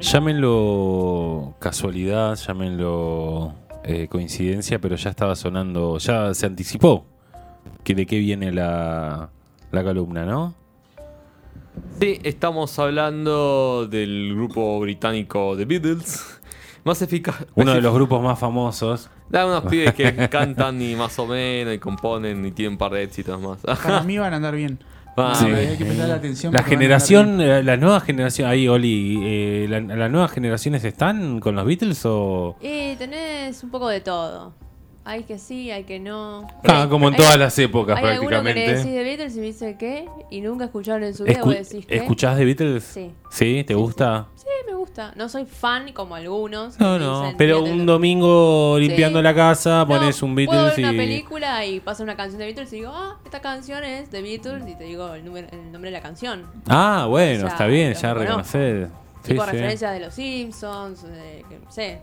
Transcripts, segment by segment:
Llámenlo casualidad, llámenlo eh, coincidencia, pero ya estaba sonando, ya se anticipó que de qué viene la, la columna, ¿no? Sí, estamos hablando del grupo británico The Beatles. Más eficaz. Uno de los grupos más famosos. Da unos pibes que cantan y más o menos y componen y tienen un par de éxitos más. Para mí van a andar bien. Ah, Sí. Hay que prestarle atención. La generación, bien. eh, la nueva generación, ahí Oli, eh, la- ¿las nuevas generaciones están con los Beatles o...? Y tenés un poco de todo. Hay que sí, hay que no. Ah, como en Hay- todas las épocas Hay que prácticamente. decís de Beatles y me dice qué y nunca escucharon en su vida. Escu- vos decís ¿qué? ¿Escuchás de Beatles? Sí. ¿Sí? ¿Te gusta? Sí, me gusta. No soy fan como algunos. No, no, dicen, pero un domingo limpiando Sí. la casa No, pones un Puedo Beatles ver una y... película y pasa una canción de Beatles y digo, ah, esta canción es de Beatles y te digo el, número- el nombre de la canción. Ah, bueno, Ya, está bien, ya reconozco. reconocer. Sí, tipo sí. referencias de los Simpsons, de, que, no sé.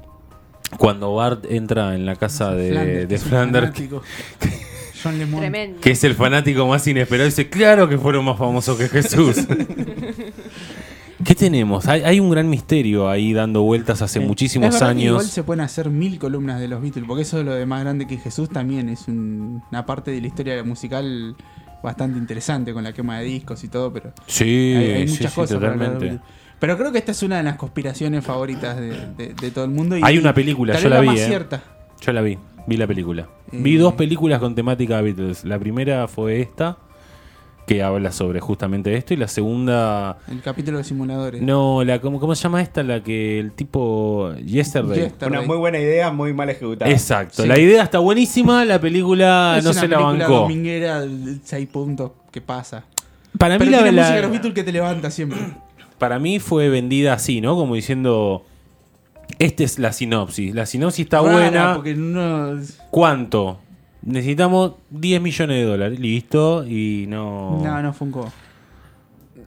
Cuando Bart entra en la casa de, Flanders, de que es un Flanders, fanático. John Lemon. Tremendo. que es el fanático más inesperado, dice, claro que fueron más famosos que Jesús. ¿Qué tenemos? Hay, hay un gran misterio ahí dando vueltas hace Eh, muchísimos años. Igual se pueden hacer mil columnas de los Beatles, porque eso es lo de más grande que Jesús también es un- una parte de la historia musical bastante interesante con la quema de discos y todo, pero Sí, hay, hay sí, muchas sí, cosas. de totalmente. Pero creo que esta es una de las conspiraciones favoritas de, de- de todo el mundo. Y, Hay una película, yo la vi, más eh. cierta. Yo la vi, vi la película. Eh. Vi dos películas con temática Beatles. La primera fue esta, que habla sobre justamente esto, y la segunda... El capítulo de simuladores. No, la ¿cómo, cómo se llama esta? La que el tipo... Yesterday. Yesterday. Una muy buena idea, muy mal ejecutada. Exacto, Sí. la idea está buenísima, la película Es no una se la película bancó. dominguera de 6 puntos que pasa. Para mí, Pero la, tiene la- música de los Beatles que te levanta siempre. para mí fue vendida así, ¿no? Como diciendo, esta es la sinopsis. La sinopsis está Rara, buena. Porque no, ¿Cuánto? Necesitamos 10 millones de dólares. Listo. Y no... no, no funcó.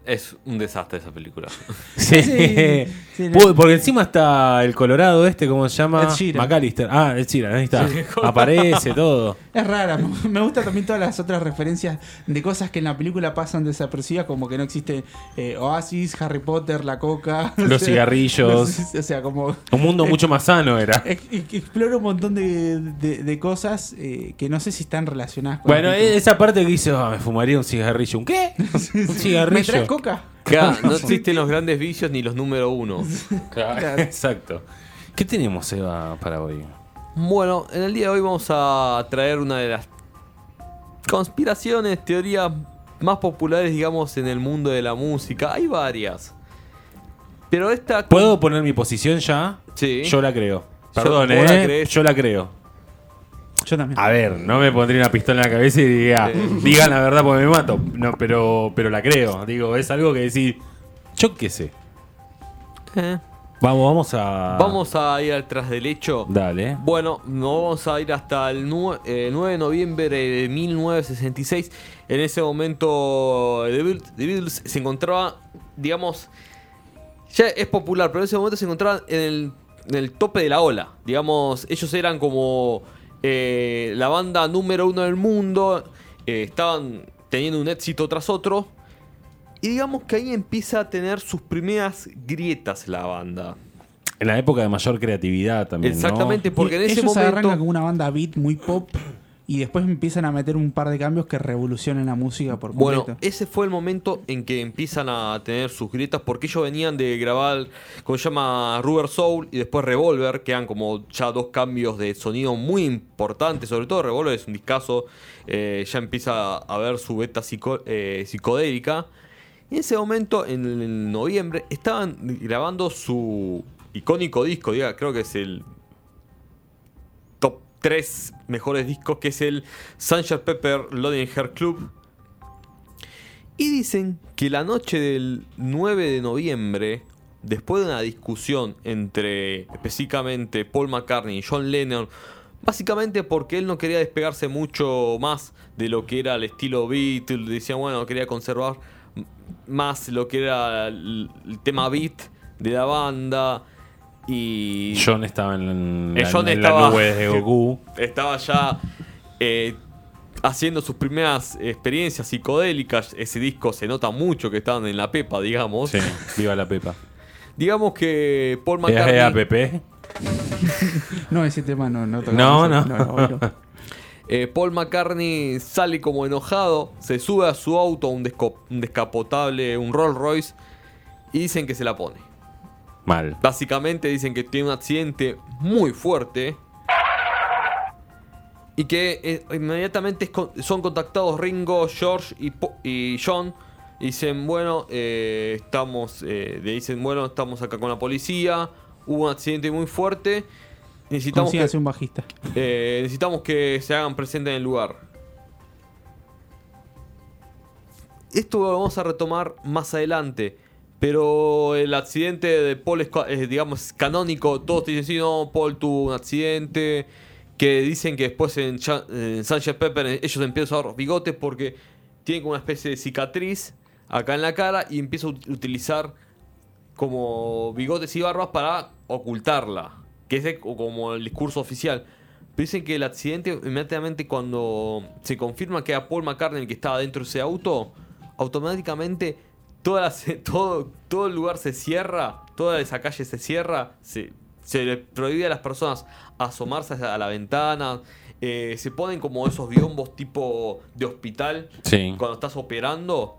Es un desastre esa película. Sí. Sí, Porque encima está el Colorado este, ¿cómo se llama? McAllister. Ah, Ed Sheeran, ahí está. Aparece todo. Es rara. Me gusta también todas las otras referencias de cosas que en la película pasan desapercibidas, como que no existe eh, Oasis, Harry Potter, la coca. Los sea, cigarrillos. los- o sea, como. Un mundo mucho más sano era. ex- ex- Explora un montón de, de- de cosas eh, que no sé si están relacionadas con. Bueno, esa parte que dice, "Ah, me fumaría un cigarrillo. ¿Un qué? Un ¿Me cigarrillo. traes coca? Claro, no existen los grandes vicios ni los número uno. Claro, Exacto. ¿Qué tenemos, Eva, para hoy? Bueno, en el día de hoy vamos a traer una de las conspiraciones, teorías más populares, digamos, en el mundo de la música. Hay varias. Pero esta... ¿Puedo poner mi posición ya? Sí. Yo la creo. Perdón, ¿eh? Yo la creo. Yo también. A ver, no me pondría una pistola en la cabeza y diría, digan la verdad porque me mato. No, pero, pero la creo. Digo, es algo que decir, yo qué sé. Eh, Vamos, vamos a. Vamos a ir al tras del hecho. Dale. Bueno, nos vamos a ir hasta el nue- eh, 9 de noviembre de 1966. En ese momento, The Beatles, The Beatles se encontraba, digamos, ya es popular, pero en ese momento se encontraban en el, en el tope de la ola. Digamos, ellos eran como eh, la banda número uno del mundo, eh, estaban teniendo un éxito tras otro. Y digamos que ahí empieza a tener sus primeras grietas la banda. En la época de mayor creatividad también. ¿no? Exactamente, porque en ese ellos arrancan momento... como una banda beat muy pop y después empiezan a meter un par de cambios que revolucionan la música por Bueno, completo. ese fue el momento en que empiezan a tener sus grietas porque ellos venían de grabar, como se llama, Rubber Soul y después Revolver, que eran como ya dos cambios de sonido muy importantes, sobre todo Revolver es un discazo, eh, ya empieza a ver su beta psico- eh, psicodélica. Y en ese momento, en, el noviembre, estaban grabando su icónico disco, diga, creo que es el 3 mejores discos, que es el Sunshine Pepper Loading Hair Club. Y dicen que la noche del 9 de noviembre, después de una discusión entre específicamente Paul McCartney y John Lennon, básicamente porque él no quería despegarse mucho más de lo que era el estilo Beatles, decía, bueno, quería conservar más lo que era el tema beat de la banda. Y John estaba en, Eh, la, John en la estaba- nube de Goku. estaba ya eh, haciendo sus primeras experiencias psicodélicas. Ese disco se nota mucho que estaban en la pepa, digamos. Sí, viva la Pepa. Digamos que Paul ¿Es McCartney. APP? No, ese tema no, no No, no. no. Eh, Paul McCartney sale como enojado, se sube a su auto, un, desco- un descapotable, un Rolls Royce, y dicen que se la pone. Mal. Básicamente dicen que tiene un accidente muy fuerte y que eh, inmediatamente con- son contactados Ringo, George y, Po- y John. Y dicen, bueno, eh, estamos, eh, le dicen, bueno, estamos acá con la policía, hubo un accidente muy fuerte, necesitamos que, Consígase un bajista. eh, necesitamos que se hagan presentes en el lugar. Esto lo vamos a retomar más adelante. Pero el accidente de Paul es, es, digamos, canónico. Todos te dicen, sí, no, Paul tuvo un accidente. Que dicen que después en, en Sgt. Pepper eh, ellos empiezan a usar bigotes porque tienen como una especie de cicatriz acá en la cara y empieza a ut- utilizar como bigotes y barbas para ocultarla. Que es como el discurso oficial. Pero dicen que el accidente, inmediatamente cuando se confirma que era Paul McCartney el que estaba dentro de ese auto, automáticamente toda la se- todo, todo el lugar se cierra, toda esa calle se cierra, se, se le prohíbe a las personas asomarse a la ventana, eh, se ponen como esos biombos tipo de hospital Sí. cuando estás operando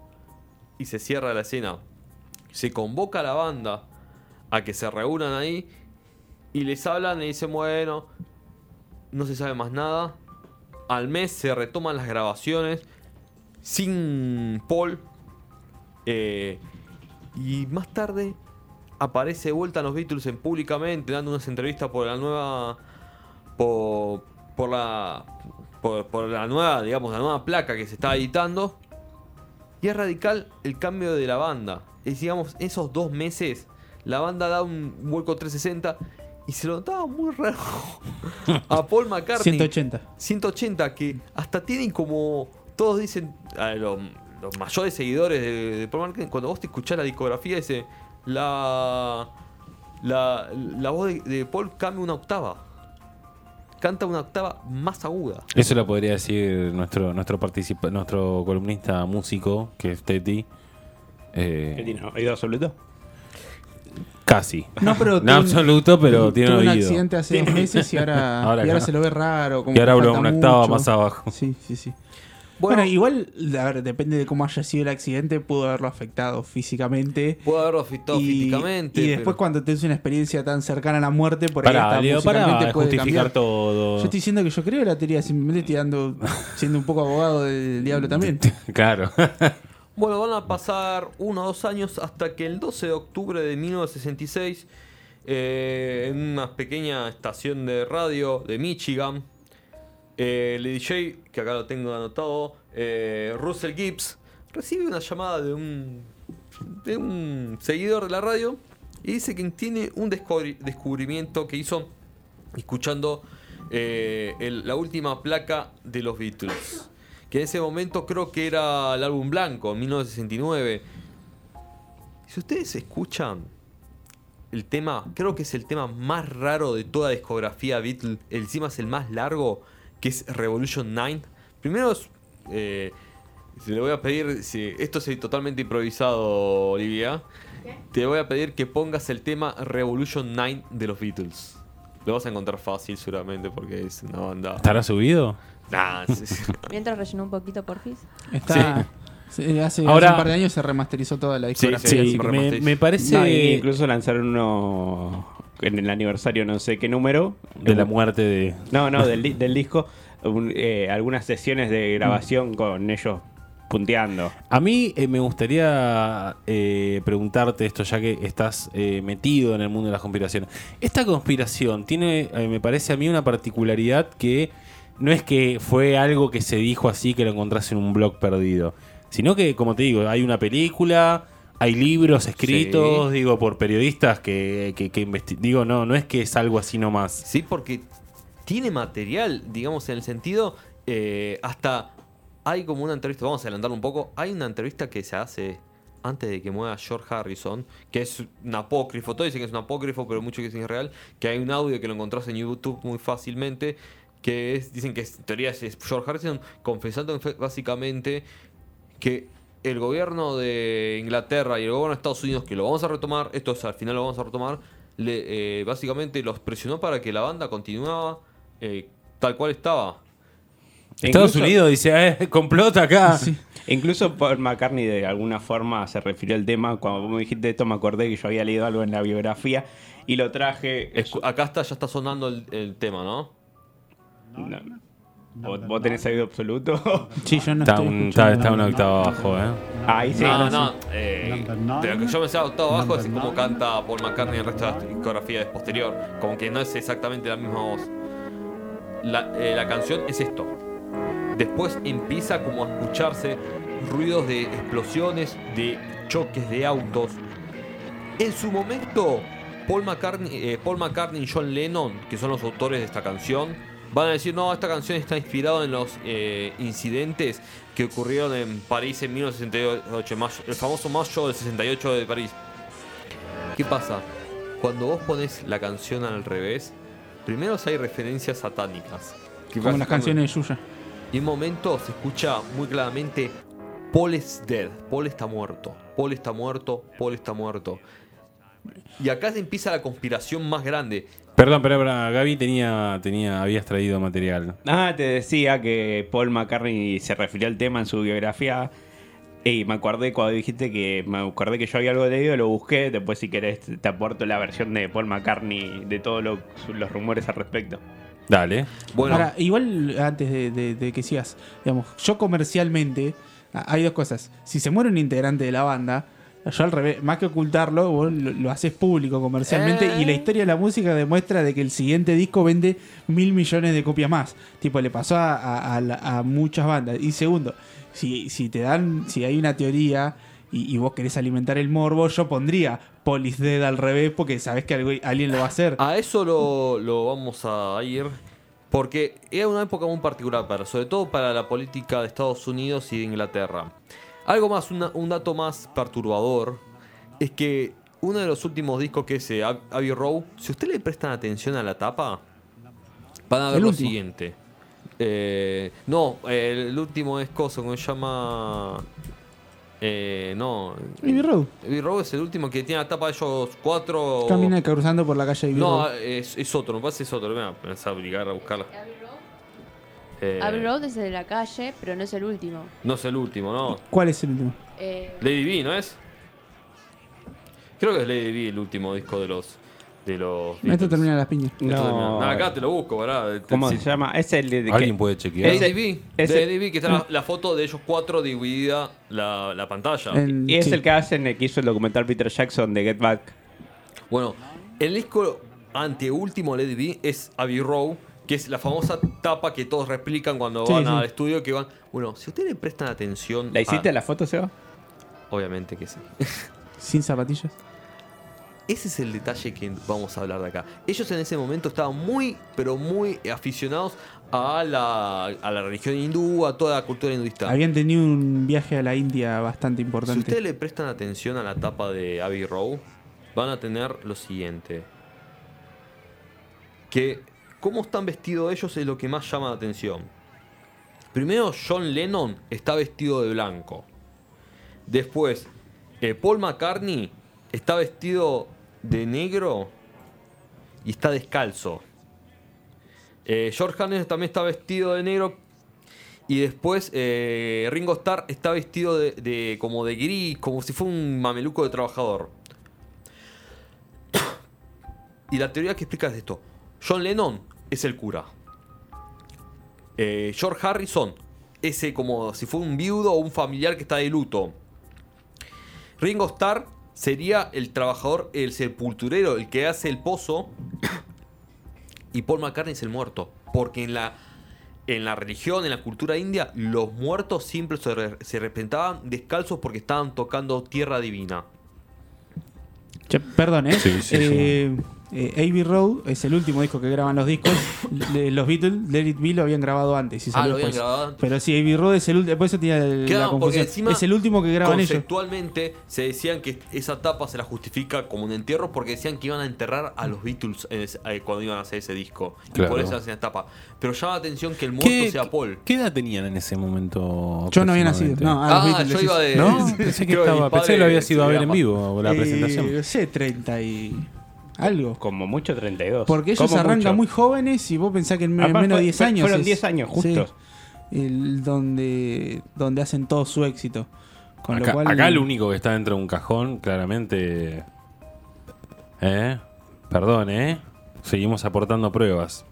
y se cierra la escena. Se convoca a la banda a que se reúnan ahí y les hablan y dicen, bueno, no se sabe más nada. Al mes se retoman las grabaciones sin Paul. Eh, y más tarde aparece de vuelta a los Beatles en públicamente dando unas entrevistas por la nueva por, por la por, por la nueva digamos la nueva placa que se está editando. Y es radical el cambio de la banda. Es digamos esos dos meses la banda da un vuelco 360 y se lo notaba muy raro a Paul McCartney. 180. 180 que hasta tienen como todos dicen a los, los mayores seguidores de, de Paul McCartney cuando vos te escuchás la discografía dice la la, la voz de, de Paul cambia una octava canta una octava más aguda Eso lo podría decir nuestro nuestro participa nuestro columnista músico, que es Teti. Eh, ¿Qué tiene? ¿Oído absoluto? casi. No, pero No un- absoluto, pero tiene un un oído. accidente hace dos meses y ahora, Ahora y ahora se lo ve raro. Como Y ahora habla una octava mucho. más abajo. Sí, sí, sí. Bueno. Bueno, igual, a ver, depende de cómo haya sido el accidente, pudo haberlo afectado físicamente. puede haberlo afectado Y, físicamente y después pero- cuando tenés una experiencia tan cercana a la muerte, por ahí Pará, hasta Leo, pará, puede justificar cambiar. todo. Yo estoy diciendo que yo creo la teoría, simplemente estoy dando, siendo un poco abogado del diablo también. Claro. Bueno, van a pasar uno o dos años hasta que el 12 de octubre de 1966, eh, en una pequeña estación de radio de Michigan, el DJ, que acá lo tengo anotado, eh, Russell Gibbs, recibe una llamada de un, de un seguidor de la radio y dice que tiene un descubri- descubrimiento que hizo escuchando eh, la última placa de los Beatles. Que en ese momento creo que era el álbum blanco, en 1969. Si ustedes escuchan el tema, creo que es el tema más raro de toda discografía Beatles, encima es el más largo, que es Revolution 9. Primero eh, se le voy a pedir, si, esto es totalmente improvisado, Olivia. Te voy a pedir que pongas el tema Revolution 9 de los Beatles. Lo vas a encontrar fácil seguramente porque es una banda... ¿Estará subido? Nah, sí, sí. Mientras rellenó un poquito, porfis. Está, se- hace, Ahora- hace un par de años se remasterizó toda la discografía. sí, Sí, me, parece No, incluso lanzaron uno en el aniversario, no sé qué número. de la muerte de. No, no, del, del disco. un- eh, algunas sesiones de grabación con ellos punteando. A mí eh, me gustaría eh, preguntarte esto, ya que estás eh, metido en el mundo de las conspiraciones. Esta conspiración tiene, me parece a mí, una particularidad que no es que fue algo que se dijo así que lo encontrás en un blog perdido, sino que, como te digo, hay una película, hay libros escritos, Sí. digo, por periodistas que, que, que Digo, no, no es que es algo así nomás. Sí, porque tiene material, digamos, en el sentido, eh, hasta hay como una entrevista, vamos a adelantar un poco, hay una entrevista que se hace antes de que muera George Harrison, que es un apócrifo, todos dicen que es un apócrifo, pero mucho que dicen es real, que hay un audio que lo encontrás en YouTube muy fácilmente, que es, dicen que es- en teoría es George Harrison confesando en fe- básicamente que el gobierno de Inglaterra y el gobierno de Estados Unidos, que lo vamos a retomar, esto es, al final lo vamos a retomar, le, eh, básicamente los presionó para que la banda continuaba eh, tal cual estaba. Estados Incluso- Unidos dice, eh, complota acá. Incluso Paul McCartney de alguna forma se refirió al tema. Cuando vos me dijiste esto me acordé que yo había leído algo en la biografía y lo traje. Escu- Acá está, ya está sonando el, el tema, ¿no? No. ¿Vos, vos tenés oído absoluto? Sí, yo no Está, estoy un, está, está una nada. octava abajo, ¿eh? Ahí sí. no, no, eh, de lo que yo me sé octavo abajo es como canta Paul McCartney en el resto de la discografía es posterior. Como que no es exactamente la misma voz. La, eh, la canción es esto. Después empieza como a escucharse ruidos de explosiones, de choques de autos. En su momento, Paul McCartney, eh, Paul McCartney y John Lennon, que son los autores de esta canción, van a decir, no, esta canción está inspirada en los eh, incidentes que ocurrieron en París en 1968, mayo- el famoso mayo del 68 de París. ¿Qué pasa? Cuando vos pones la canción al revés, primero hay referencias satánicas. que Como las canciones Yuya. y en un momento se escucha muy claramente Paul is dead, Paul está muerto, Paul está muerto, Paul está muerto. Y acá se empieza la conspiración más grande. Perdón, pero Gaby tenía, tenía, habías traído material. Ah, te decía que Paul McCartney se refirió al tema en su biografía. Y me acordé cuando dijiste que me acordé que yo había algo leído, lo busqué. Después, si querés, te aporto la versión de Paul McCartney de todos lo- los rumores al respecto. Dale. Bueno, Ahora, igual antes de, de- de que sigas, digamos, yo comercialmente, hay dos cosas. Si se muere un integrante de la banda, yo al revés, más que ocultarlo, vos lo, lo haces público comercialmente Eh. y la historia de la música demuestra de que el siguiente disco vende mil millones de copias más. Tipo, le pasó a, a- a la- a muchas bandas. Y segundo, si, si te dan, si hay una teoría y, y vos querés alimentar el morbo, yo pondría Polis Dead al revés porque sabés que algo- alguien lo va a hacer. a eso lo, lo vamos a ir. Porque era una época muy particular, para, sobre todo para la política de Estados Unidos y de Inglaterra. Algo más, una- un dato más perturbador, es que uno de los últimos discos que es eh, Ab- Abbey Road, si ustedes le prestan atención a la tapa, van a ver El lo último. siguiente. Eh, no, el último es cosa, como se llama... Eh, no. Abbey Road. Abbey Road es el último que tiene la tapa de ellos cuatro... Camina cruzando por la calle Abbey No, Road. es, es otro, me parece es otro. Me voy a pensar obligar a buscarla. Eh, Abbey Road es el de la calle, pero no es el último. No es el último, no. ¿Cuál es el último? Eh, Lady B, ¿no es? Creo que es Lady B el último disco de los. De los Esto termina las piñas. Esto termina- No. Acá te lo busco, ¿verdad? ¿Cómo Sí. se llama? Es el de. de ¿Alguien que- puede chequear? Lady B. ese- Lady B, que está la, la foto de ellos cuatro dividida la, la pantalla. Y es sí. el que hacen, el que hizo el documental Peter Jackson de Get Back. Bueno, el disco anteúltimo de Lady B es Abbey Road, que es la famosa tapa que todos replican cuando Sí, van sí. al estudio. Que van. Bueno, si ustedes le prestan atención. ¿La hiciste a- la foto, Seba? Obviamente que sí. Sin zapatillas. Ese es el detalle que vamos a hablar de acá. Ellos en ese momento estaban muy, pero muy aficionados a la, a la religión hindú, a toda la cultura hinduista. Habían tenido un viaje a la India bastante Si importante. ustedes le prestan atención a la tapa de Abbey Road, van a tener lo siguiente. Que cómo están vestidos ellos es lo que más llama la atención. Primero, John Lennon está vestido de blanco. Después, eh, Paul McCartney está vestido de negro y está descalzo. Eh, George Harrison también está vestido de negro. Y después eh, Ringo Starr está vestido de, de- como de gris, como si fuera un mameluco de trabajador. y la teoría que explica es esto. John Lennon es el cura. Eh, George Harrison, ese como si fuera un viudo o un familiar que está de luto. Ringo Starr sería el trabajador, el sepulturero, el que hace el pozo. y Paul McCartney es el muerto. Porque en la, en la religión, en la cultura india, los muertos siempre se, re- se representaban descalzos porque estaban tocando tierra divina. Che, perdón, ¿eh? Sí, sí, Eh, Eh, Abbey Road es el último disco que graban los discos. Le- los Beatles, Let It Be lo habían grabado antes. Y Ah, lo habían grabado antes. Pero sí, Abbey Road es el último. Por eso tenía el- Claro, la porque confusión. encima, Es el último que graban ellos. Conceptualmente se decían que esa tapa se la justifica como un entierro porque decían que iban a enterrar a los Beatles en ese- eh, cuando iban a hacer ese disco. Y por eso hacen la tapa. Pero llama la atención que el muerto ¿Qué, sea Paul. qué edad tenían en ese momento? Yo no había nacido. No, ah, los Ah, Beatles, yo decís. iba de. No, pensé que, estaba, mi pensé que lo había sido a ver en vivo la Eh, presentación. no sé, 30 y. Algo. Como mucho 32. Porque ellos Como arrancan mucho. muy jóvenes y vos pensás que en Aparte menos de fue- 10 fue- años. fueron es- 10 años justos. sí, el, donde, donde hacen todo su éxito. Con acá, lo cual. acá lo único que está dentro de un cajón, claramente. ¿Eh? Perdón, ¿eh? Seguimos aportando pruebas.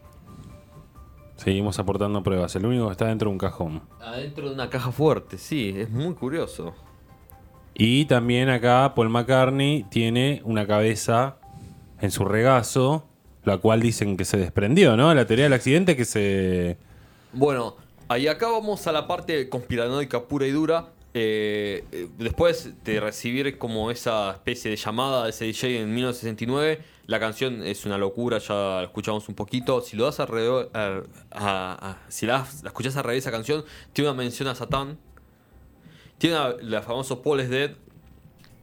Seguimos aportando pruebas. El único que está dentro de un cajón. Adentro de una caja fuerte, sí, es muy curioso. Y también acá Paul McCartney tiene una cabeza en su regazo, la cual dicen que se desprendió, ¿no? La teoría del accidente es que se... Bueno, ahí acá vamos a la parte conspiranoica pura y dura. Eh, eh, después de recibir como esa especie de llamada de ese DJ en 1969, la canción es una locura, ya la escuchamos un poquito. Si lo das alrededor, a- a- a- si la, la escuchás alrededor de esa canción, tiene una mención a Satán. Tiene la famosa Paul is Dead.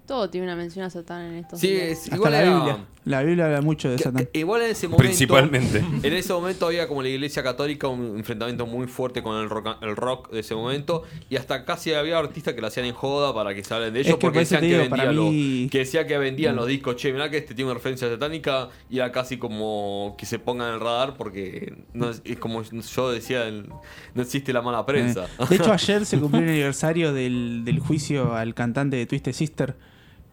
Todo tiene una mención a Satán en estos Sí, es, igual la era- Biblia. La Biblia habla mucho de que- Satán. igual en ese momento. Principalmente. En ese momento había como la iglesia católica un enfrentamiento muy fuerte con el rock, el rock de ese momento. Y hasta casi había artistas que lo hacían en joda para que se hablen de ellos. Es que porque decían que, digo, vendían mí- los, que decía que vendían los discos. Che, mirá que este tiene una referencia satánica. Y era casi como que se pongan en el radar porque no es, es como yo decía, el- no existe la mala prensa. Eh, De hecho, ayer se cumplió el aniversario del, del juicio al cantante de Twisted Sister,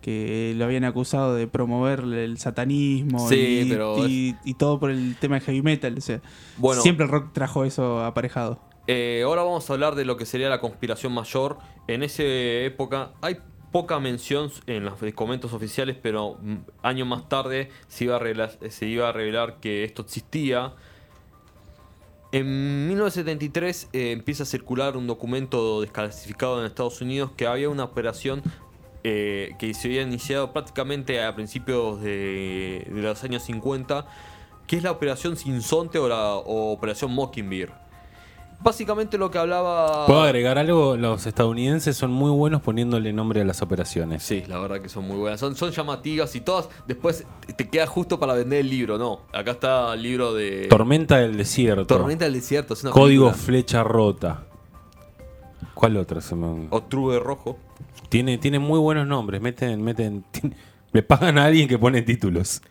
que lo habían acusado de promover el satanismo Sí, y, pero y- y todo por el tema de heavy metal. O sea, Bueno. siempre el rock trajo eso aparejado. Eh, ahora vamos a hablar de lo que sería la conspiración mayor. En esa época hay poca mención en los documentos oficiales, pero mm, años más tarde se iba, a revelar, se iba a revelar que esto existía. En 1973 eh, empieza a circular un documento desclasificado en Estados Unidos que había una operación eh, que se había iniciado prácticamente a principios de, de los años 50, que es la operación Sinsonte o la o operación Mockingbird. Básicamente lo que hablaba... ¿Puedo agregar algo? Los estadounidenses son muy buenos poniéndole nombre a las operaciones. Sí, la verdad que son muy buenas. Son, son llamativas y todas. Después te queda justo para vender el libro, ¿no? Acá está el libro de. Tormenta del desierto. Tormenta del Desierto. Es una Código película. flecha rota. ¿Cuál otra? Se me- O True de Rojo. Tiene, tiene muy buenos nombres. Meten, meten, le pagan a alguien que pone títulos.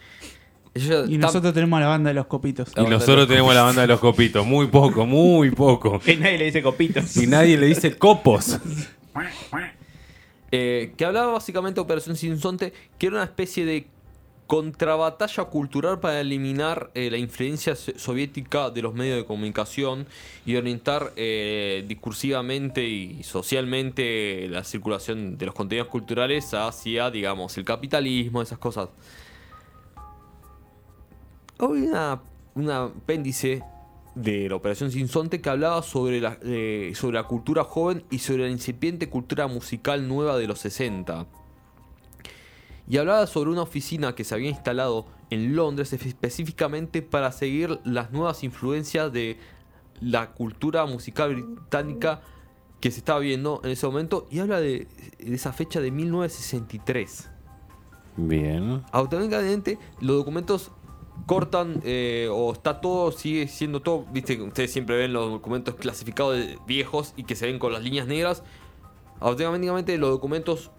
Y nosotros tenemos la banda de los copitos. Y nosotros tenemos la banda de los copitos. Muy poco, muy poco. Y nadie le dice copitos. Y nadie le dice copos. eh, que hablaba básicamente de Operación Sinsonte, que era una especie de contrabatalla cultural para eliminar eh, la influencia so- soviética de los medios de comunicación y orientar eh, discursivamente y socialmente la circulación de los contenidos culturales hacia, digamos, el capitalismo, esas cosas. Hoy una, un apéndice de la Operación Sinsonte que hablaba sobre la, eh, sobre la cultura joven y sobre la incipiente cultura musical nueva de los 60. Y hablaba sobre una oficina que se había instalado en Londres específicamente para seguir las nuevas influencias de la cultura musical británica que se estaba viendo en ese momento y habla de, de esa fecha de 1963. Bien. Automáticamente los documentos cortan eh, o está todo, sigue siendo todo, viste ustedes siempre ven los documentos clasificados de viejos y que se ven con las líneas negras. Automáticamente los documentos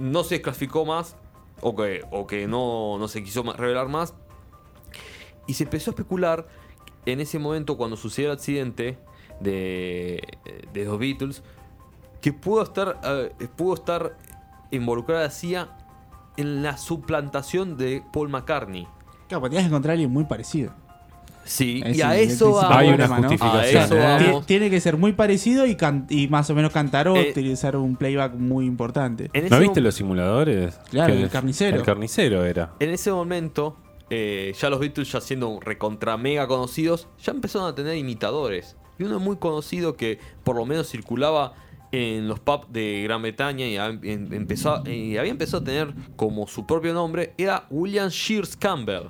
no se desclasificó más o que, o que no, no se quiso revelar más. Y se empezó a especular en ese momento cuando sucedió el accidente de, de los Beatles que pudo estar, eh, pudo estar involucrada la CIA en la suplantación de Paul McCartney. Claro, que encontrar a alguien muy parecido. Sí, y a eso vamos. Hay una justificación. A eso ¿eh? Tie- Tiene que ser muy parecido y, can- y más o menos cantar o Eh, utilizar un playback muy importante. ¿No viste los simuladores? Claro, el carnicero. El carnicero era. en ese momento, eh, ya los Beatles, ya siendo recontra mega conocidos, ya empezaron a tener imitadores. Y uno muy conocido que por lo menos circulaba en los pubs de Gran Bretaña y, a- empezó, a- y había empezado a tener como su propio nombre, era William Shears Campbell.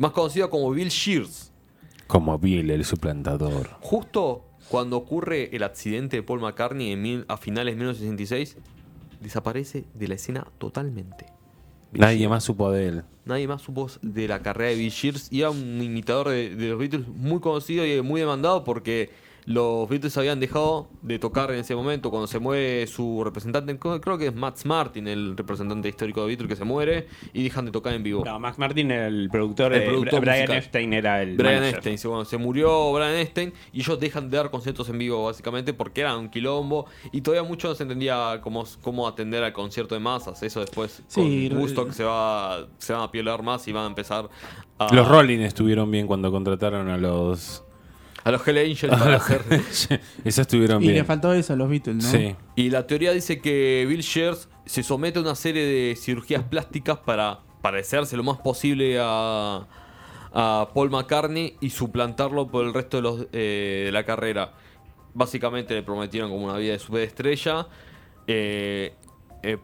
Más conocido como Bill Shears. Como Bill, el suplantador. Justo cuando ocurre el accidente de Paul McCartney en mil- a finales de 1966, desaparece de la escena totalmente. Bill Nadie Shears. más supo de él. Nadie más supo de la carrera de Bill Shears y era un imitador de, de los Beatles muy conocido y muy demandado porque los Beatles habían dejado de tocar en ese momento cuando se muere su representante, creo que es Max Martin, el representante histórico de Beatles que se muere y dejan de tocar en vivo. No, Max Martin era el productor, El de productor Brian musical. Epstein era el Brian manager. Epstein, sí, bueno, se murió Brian Epstein y ellos dejan de dar conciertos en vivo básicamente porque eran un quilombo y todavía mucho no se entendía cómo, cómo atender al concierto de masas. Eso después Sí, con re- Woodstock se va, se van a piolar más y van a empezar a, Los Rolling estuvieron bien cuando contrataron a los. A los Hell Angels para los- hacer Esos estuvieron Y le bien. faltó eso a los Beatles, ¿no? Sí. Y la teoría dice que Bill Shears se somete a una serie de cirugías plásticas para parecerse lo más posible a, a Paul McCartney y suplantarlo por el resto de, los, eh, de la carrera. Básicamente le prometieron como una vida de superestrella. Eh, eh,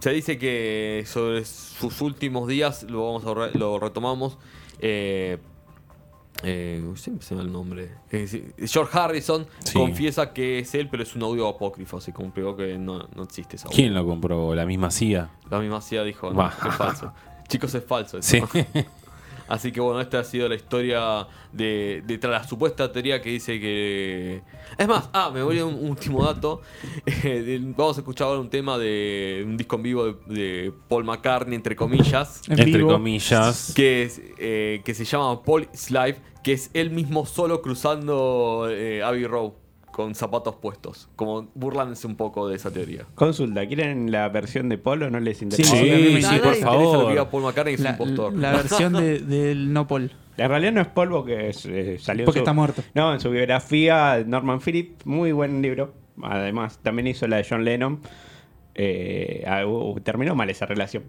se dice que sobre sus últimos días, lo, vamos a re- lo retomamos, eh, eh, siempre se me va el nombre. Eh, George Harrison Sí. confiesa que es él, pero es un audio apócrifo, así como explicó que no, no existe esa. ¿Quién lo compró? ¿La misma CIA? La misma CIA dijo, no, es falso. Chicos, es falso. eso. Sí. Así que bueno, esta ha sido la historia de, de tras la supuesta teoría que dice que... Es más, ah, me voy a un último dato. Eh, de- vamos a escuchar ahora un tema de un disco en vivo de, de Paul McCartney, entre comillas, En Entre vivo. comillas. que, es, eh, que se llama Paul is Live, que es él mismo solo cruzando eh, Abbey Road con zapatos puestos, como burlándose un poco de esa teoría. Consulta, ¿quieren la versión de Polo o no les interesa? Sí, Sí, sí, por lo favor. que diga Paul McCartney es un La, impostor. la versión de- del no Paul. En realidad no es polvo que es, eh, salió Porque su- está muerto. No, en su biografía, Norman Phillips, muy buen libro. Además, también hizo la de John Lennon. Eh, ah, uh, terminó mal esa relación.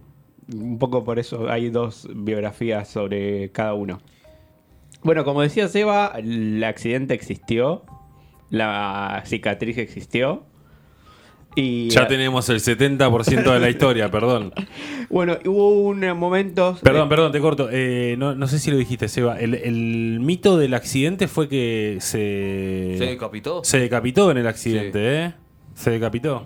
Un poco por eso hay dos biografías sobre cada uno. Bueno, como decía Seba, el accidente existió. La cicatriz existió. Y Ya tenemos el 70% de la historia, perdón. bueno, hubo un momento. Perdón, perdón, te corto. Eh, no, no sé si lo dijiste, Seba. El, el mito del accidente fue que se. ¿Se decapitó? se decapitó en el accidente, ¿eh? Se decapitó.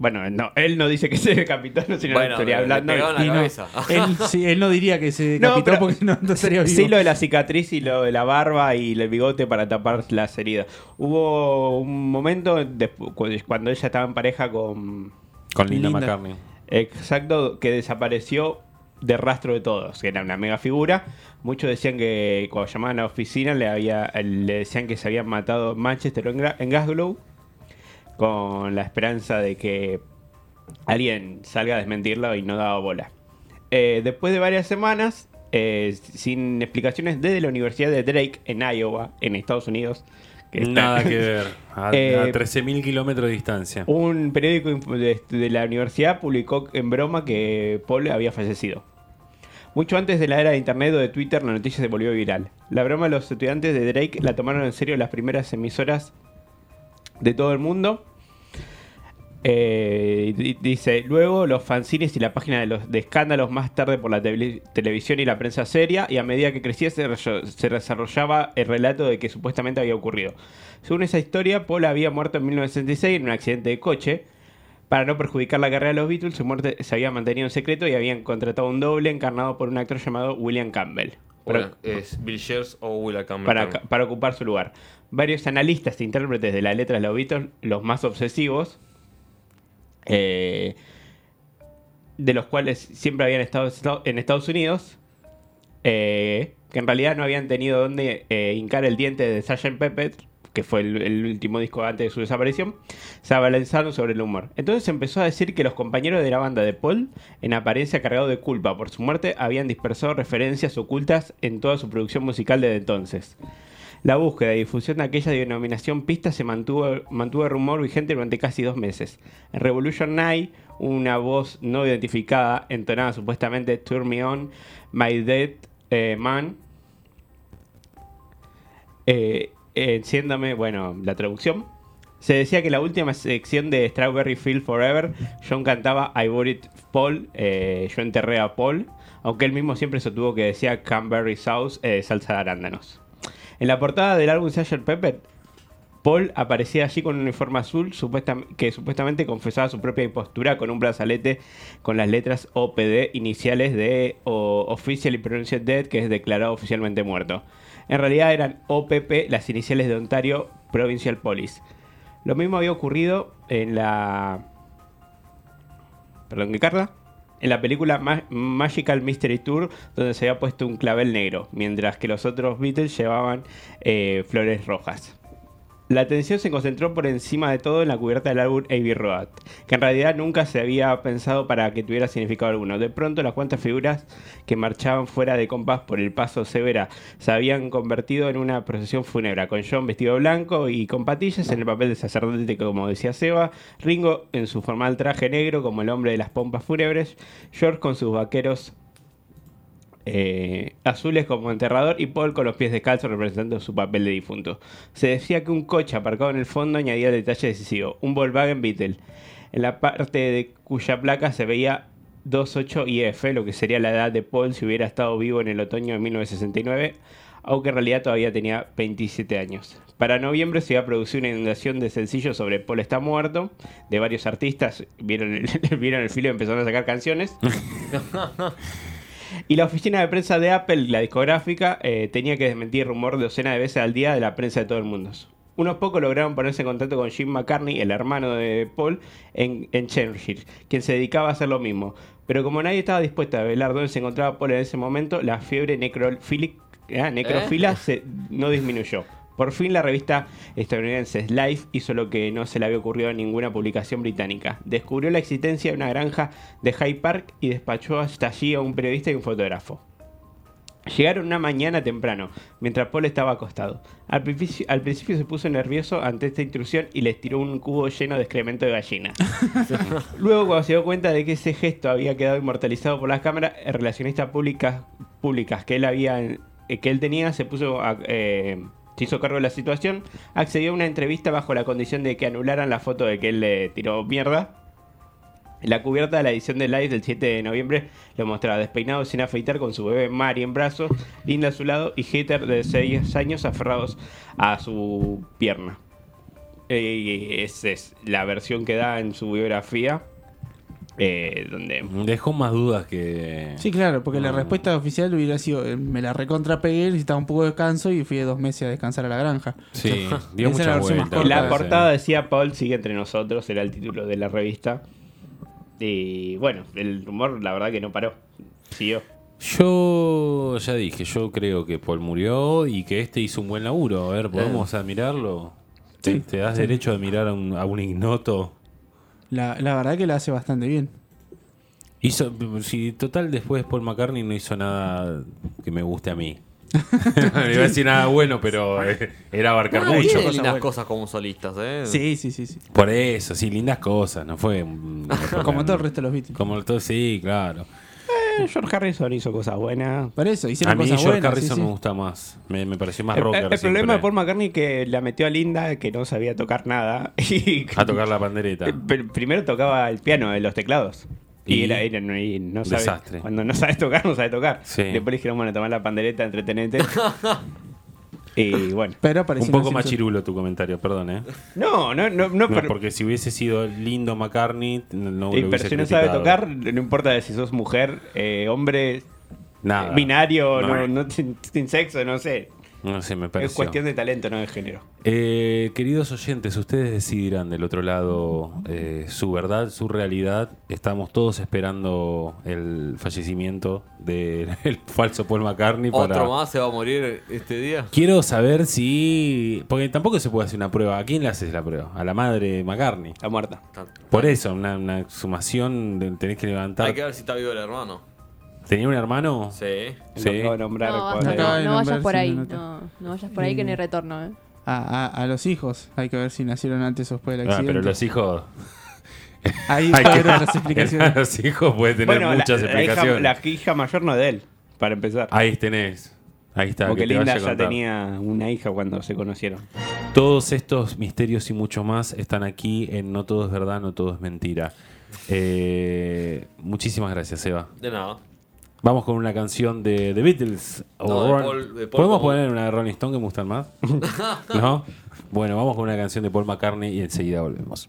Bueno, no, él no dice que se decapitó, no sino Bueno, le hablando. Y no, él, sí, él no diría que se decapitó porque no, no estaría vivo. Sí, lo de la cicatriz y lo de la barba y el bigote para tapar las heridas. Hubo un momento cuando ella estaba en pareja con. Con Linda, Linda. McCartney. Exacto, que desapareció de rastro de todos, que era una mega figura. Muchos decían que cuando llamaban a la oficina le, había, le decían que se habían matado en Manchester o en, en Glasgow, con la esperanza de que alguien salga a desmentirlo y no daba bola. Eh, después de varias semanas, eh, sin explicaciones desde la Universidad de Drake en Iowa, en Estados Unidos, que Nada que ver. A, Eh, a 13.000 kilómetros de distancia. un periódico de, de la universidad publicó en broma que Paul había fallecido. Mucho antes de la era de internet o de Twitter, la noticia se volvió viral. La broma de los estudiantes de Drake la tomaron en serio las primeras emisoras de todo el mundo. Eh, di- dice, luego los fanzines y la página de los de escándalos más tarde por la tele- televisión y la prensa seria y a medida que crecía se, desarrollaba el relato de que supuestamente había ocurrido. Según esa historia, Paul había muerto en 1966 en un accidente de coche. Para no perjudicar la carrera de los Beatles, su muerte se había mantenido en secreto y habían contratado un doble encarnado por un actor llamado William Campbell. Para- es Bill Shears o Willa Campbell. para, para ocupar su lugar. Varios analistas e intérpretes de la letra de los Beatles, los más obsesivos, eh, de los cuales siempre habían estado en Estados Unidos, eh, que en realidad no habían tenido donde eh, hincar el diente de Sgt. Pepper, que fue el, último disco antes de su desaparición, se abalanzaron sobre el humor. Entonces empezó a decir que los compañeros de la banda de Paul, en apariencia cargados de culpa por su muerte, habían dispersado referencias ocultas en toda su producción musical desde entonces. La búsqueda y difusión de aquella denominación pista se mantuvo, mantuvo el rumor vigente durante casi dos meses. En Revolution Night, una voz no identificada entonaba supuestamente Turn Me On, My Dead eh, Man. Eh, eh, enciéndame, bueno, la traducción. Se decía que la última sección de Strawberry Field Forever, John cantaba I buried Paul, eh, yo enterré a Paul, aunque él mismo siempre sostuvo que decía Canberry Sauce, eh, salsa de arándanos. En la portada del álbum Sgt. Pepper, Paul aparecía allí con un uniforme azul que supuestamente confesaba su propia impostura con un brazalete con las letras OPD iniciales de o Officially Pronounced Dead, que es declarado oficialmente muerto. En realidad eran OPP, las iniciales de Ontario Provincial Police. Lo mismo había ocurrido en la... Perdón, ¿qué Carla? En la película Ma- Magical Mystery Tour, donde se había puesto un clavel negro, mientras que los otros Beatles llevaban eh, flores rojas. La atención se concentró por encima de todo en la cubierta del álbum Abbey Road, que en realidad nunca se había pensado para que tuviera significado alguno. De pronto las cuantas figuras que marchaban fuera de compás por el paso Severa se habían convertido en una procesión fúnebre, con John vestido blanco y con patillas en el papel de sacerdote, como decía Seba, Ringo en su formal traje negro como el hombre de las pompas fúnebres, George con sus vaqueros eh, azules como enterrador y Paul con los pies descalzos representando su papel de difunto. Se decía que un coche aparcado en el fondo añadía el detalle decisivo, un Volkswagen Beetle, en la parte de cuya placa se veía 28 IF, lo que sería la edad de Paul si hubiera estado vivo en el otoño de 1969, aunque en realidad todavía tenía 27 años. Para noviembre se iba a producir una inundación de sencillos sobre Paul está muerto, de varios artistas, vieron el, vieron el filo y empezaron a sacar canciones. Y la oficina de prensa de Apple, la discográfica, eh, tenía que desmentir rumor docena de veces al día de la prensa de todo el mundo. Unos pocos lograron ponerse en contacto con Jim McCartney, el hermano de Paul, en, en Cheshire, quien se dedicaba a hacer lo mismo. Pero como nadie estaba dispuesto a velar dónde se encontraba Paul en ese momento, la fiebre necrofílica ah, necrofila se, no disminuyó. Por fin la revista estadounidense Life hizo lo que no se le había ocurrido a ninguna publicación británica. Descubrió la existencia de una granja de Hyde Park y despachó hasta allí a un periodista y un fotógrafo. Llegaron una mañana temprano, mientras Paul estaba acostado. Al principio, al principio se puso nervioso ante esta intrusión y les tiró un cubo lleno de excremento de gallina. Luego, cuando se dio cuenta de que ese gesto había quedado inmortalizado por las cámaras, el relacionista públicas, públicas que él había eh, que él tenía se puso a- eh, se hizo cargo de la situación, accedió a una entrevista bajo la condición de que anularan la foto de que él le tiró mierda. La cubierta de la edición de Live del 7 de noviembre lo mostraba despeinado sin afeitar con su bebé Mari en brazos, Linda a su lado y Hater de 6 años aferrados a su pierna. Eh, esa es la versión que da en su biografía, eh, donde Dejó más dudas que. Sí, claro, porque la respuesta oficial hubiera sido: eh, me la recontra pegué, necesitaba un poco de descanso y fui de dos meses a descansar a la granja. Sí, dio mucha vuelta. corta. la sí. portada decía Paul sigue entre nosotros, era el título de la revista. Y bueno, el rumor la verdad que no paró. Siguió. Yo ya dije, yo creo que Paul murió y que este hizo un buen laburo. A ver, ¿podemos admirarlo? ¿Te, Sí, te das sí. derecho a admirar a un, a un ignoto? La, la verdad que la hace bastante bien. Hizo, si total después Paul McCartney no hizo nada que me guste a mí. no iba a decir nada bueno, pero eh, era abarcar mucho. cosas lindas buenas. cosas como solistas, ¿eh? Sí, sí, sí. sí. Por eso, sí, lindas cosas, no fue Como todo el resto de los Beatles. Como todo, sí, claro. Eh, George Harrison hizo cosas buenas. Por eso, A hicieron mí cosas George buenas. Harrison sí, sí. me gusta más. Me, me pareció más El, rocker. el problema de Paul McCartney es que la metió a Linda, que no sabía tocar nada. Y A tocar la pandereta. Eh, pr- Primero tocaba el piano de los teclados. Y, Y- era, era- y no sabe- Desastre. Cuando no sabes tocar, no sabes tocar. Sí. Después le dijeron, bueno, tomar la pandereta, entretenete. y bueno. Pero Un poco más chirulo tu comentario, perdón, ¿eh? No, no, no, no, No, pero- porque si hubiese sido lindo McCartney, no y, pero hubiese si no sabe tocar, no importa si sos mujer, eh, hombre, Nada. binario, No. no, no sin, sin sexo, no sé. No sé, me Es pareció. cuestión de talento, no de género. Eh, queridos oyentes, ustedes decidirán del otro lado eh, su verdad, su realidad. Estamos todos esperando el fallecimiento del falso Paul McCartney. Para... ¿Otro más se va a morir este día? Quiero saber si. Porque tampoco se puede hacer una prueba. ¿A quién le haces la prueba? A la madre McCartney. Está muerta. Por eso, una, una sumación de- tenés que levantar. Hay que ver si está vivo el hermano. ¿Tenía un hermano? Sí. Sí. Lo acabo de nombrar. No, cuando- No no, no vayas por ahí. no nota. No, no vayas por ahí que no hay retorno, ¿eh? A, a, a los hijos. Hay que ver si nacieron antes o después del Ah, accidente. pero los hijos. Ahí Hay que- están las explicaciones. los hijos puede tener Bueno, la- muchas la, hija, explicaciones. la hija mayor no es de él, para empezar. Ahí tenés. Ahí está. Porque que te vaya Linda a ya contar. tenía una hija cuando se conocieron. Todos estos misterios y mucho más están aquí en No todo es verdad, no todo es mentira. Eh, muchísimas gracias, Eva. De nada. Vamos con una canción de The Beatles. o de Paul- de Paul ¿Podemos poner una de Rolling Stone que me gustan más? ¿No? Bueno, vamos con una canción de Paul McCartney y enseguida volvemos.